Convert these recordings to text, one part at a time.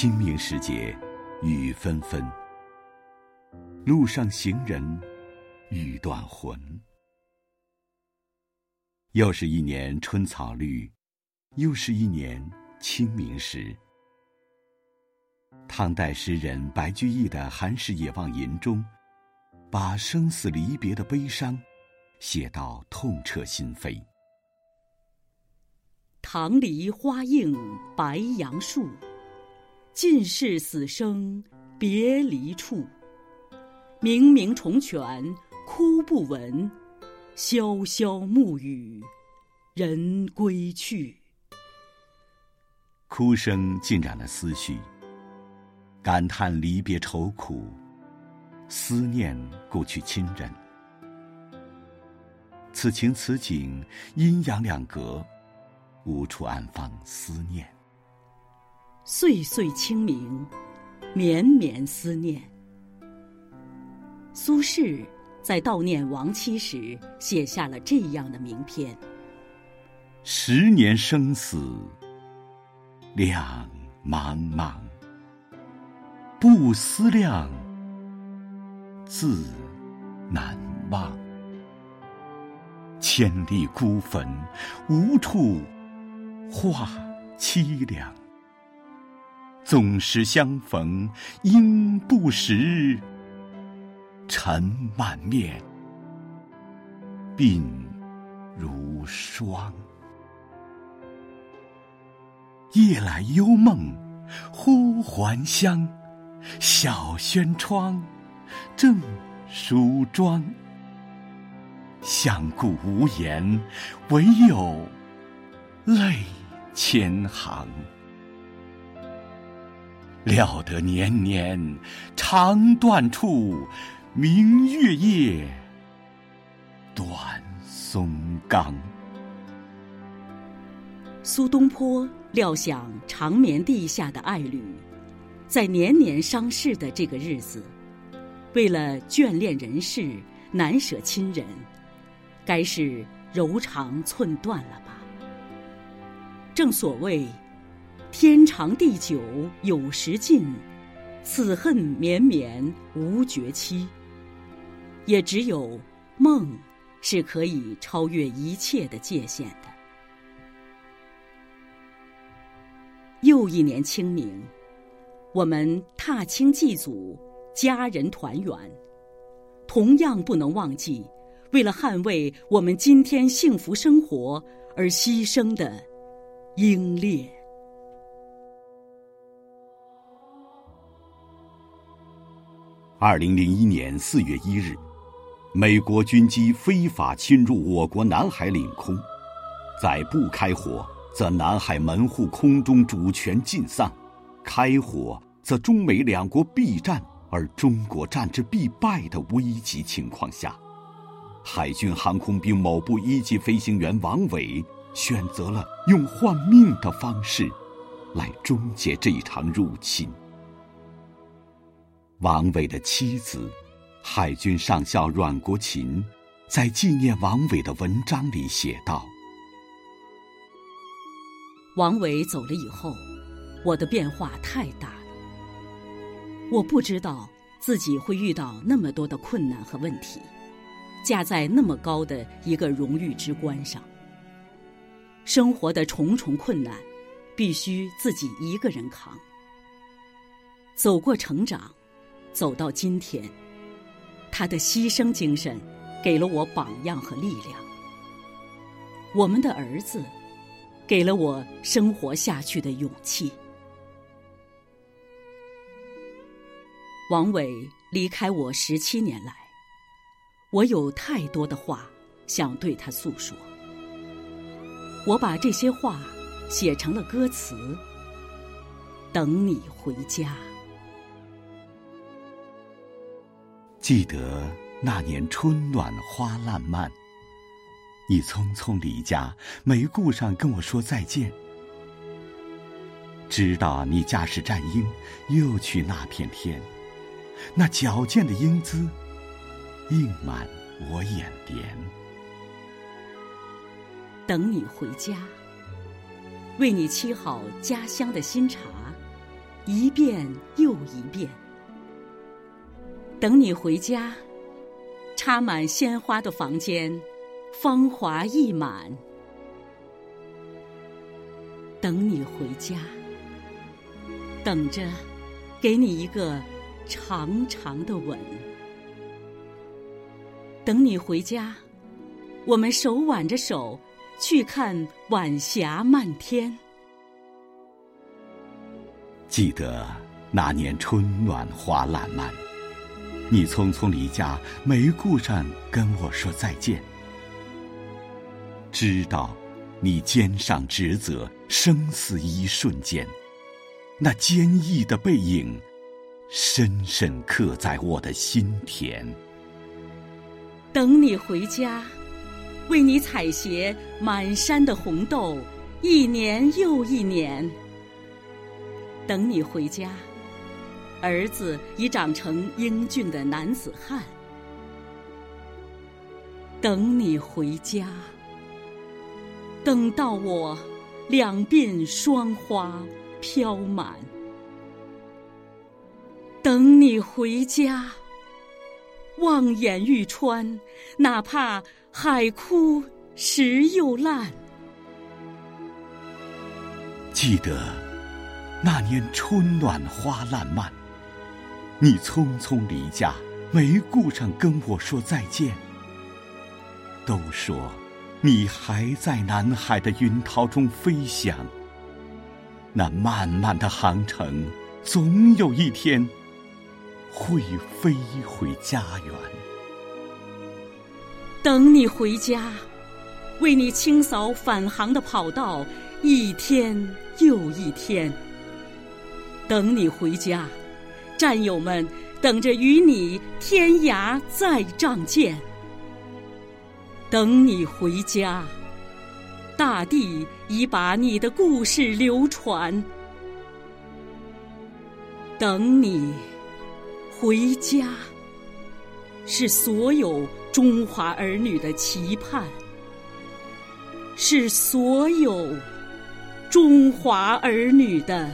清明时节，雨纷纷，路上行人欲断魂。又是一年春草绿，又是一年清明时。唐代诗人白居易的《寒食野望吟》中，把生死离别的悲伤写到痛彻心扉。棠梨花映白杨树，尽是死生别离处。明明重泉哭不闻，潇潇暮雨人归去。哭声浸染了思绪，感叹离别愁苦，思念故去亲人。此情此景，阴阳两隔。无处安放思念，岁岁清明，绵绵思念。苏轼在悼念亡妻时，写下了这样的名篇：十年生死两茫茫，不思量，自难忘。千里孤坟，无处。话凄凉，纵使相逢应不识。尘满面，鬓如霜。夜来幽梦忽还乡，小轩窗，正梳妆。相顾无言，唯有泪。千行，料得年年肠断处，明月夜，短松冈。苏东坡料想长眠地下的爱侣，在年年伤逝的这个日子，为了眷恋人世，难舍亲人，该是柔肠寸断了吧。正所谓，天长地久有时尽，此恨绵绵无绝期。也只有梦，是可以超越一切的界限的。又一年清明，我们踏青祭祖，家人团圆，同样不能忘记，为了捍卫我们今天幸福生活而牺牲的。英烈。二零零一年四月一日，美国军机非法侵入我国南海领空，在不开火则南海门户空中主权尽丧，开火则中美两国必战而中国战之必败的危急情况下，海军航空兵某部一级飞行员王伟。选择了用换命的方式，来终结这一场入侵。王伟的妻子，海军上校阮国琴，在纪念王伟的文章里写道：“王伟走了以后，我的变化太大了。我不知道自己会遇到那么多的困难和问题，架在那么高的一个荣誉之冠上。”生活的重重困难，必须自己一个人扛。走过成长，走到今天，他的牺牲精神给了我榜样和力量。我们的儿子，给了我生活下去的勇气。王伟离开我十七年来，我有太多的话想对他诉说。我把这些话写成了歌词，等你回家。记得那年春暖花烂漫，你匆匆离家，没顾上跟我说再见。知道你驾驶战鹰又去那片天，那矫健的英姿映满我眼帘。等你回家，为你沏好家乡的新茶，一遍又一遍。等你回家，插满鲜花的房间，芳华溢满。等你回家，等着给你一个长长的吻。等你回家，我们手挽着手去看晚霞漫天。记得那年春暖花烂漫，你匆匆离家，没顾上跟我说再见。知道你肩上职责，生死一瞬间，那坚毅的背影，深深刻在我的心田。等你回家，为你采撷满山的红豆，一年又一年。等你回家，儿子已长成英俊的男子汉。等你回家，等到我两鬓霜花飘满。等你回家。望眼欲穿，哪怕海枯石又烂。记得那年春暖花烂漫，你匆匆离家，没顾上跟我说再见。都说你还在南海的云涛中飞翔，那漫漫的航程，总有一天。会飞回家园。等你回家，为你清扫返航的跑道，一天又一天。等你回家，战友们等着与你天涯再仗剑。等你回家，大地已把你的故事流传。等你。回家，是所有中华儿女的期盼，是所有中华儿女的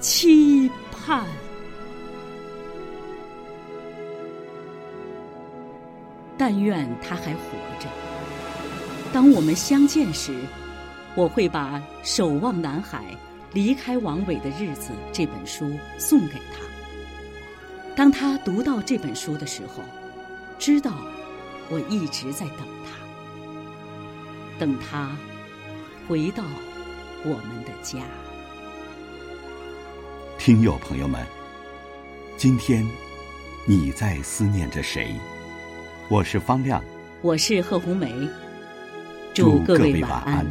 期盼。但愿他还活着。当我们相见时，我会把《守望南海，离开王伟的日子》这本书送给他。当他读到这本书的时候，知道我一直在等他，等他回到我们的家。听友朋友们，今天你在思念着谁？我是方亮，我是贺红梅，祝各位晚晚安。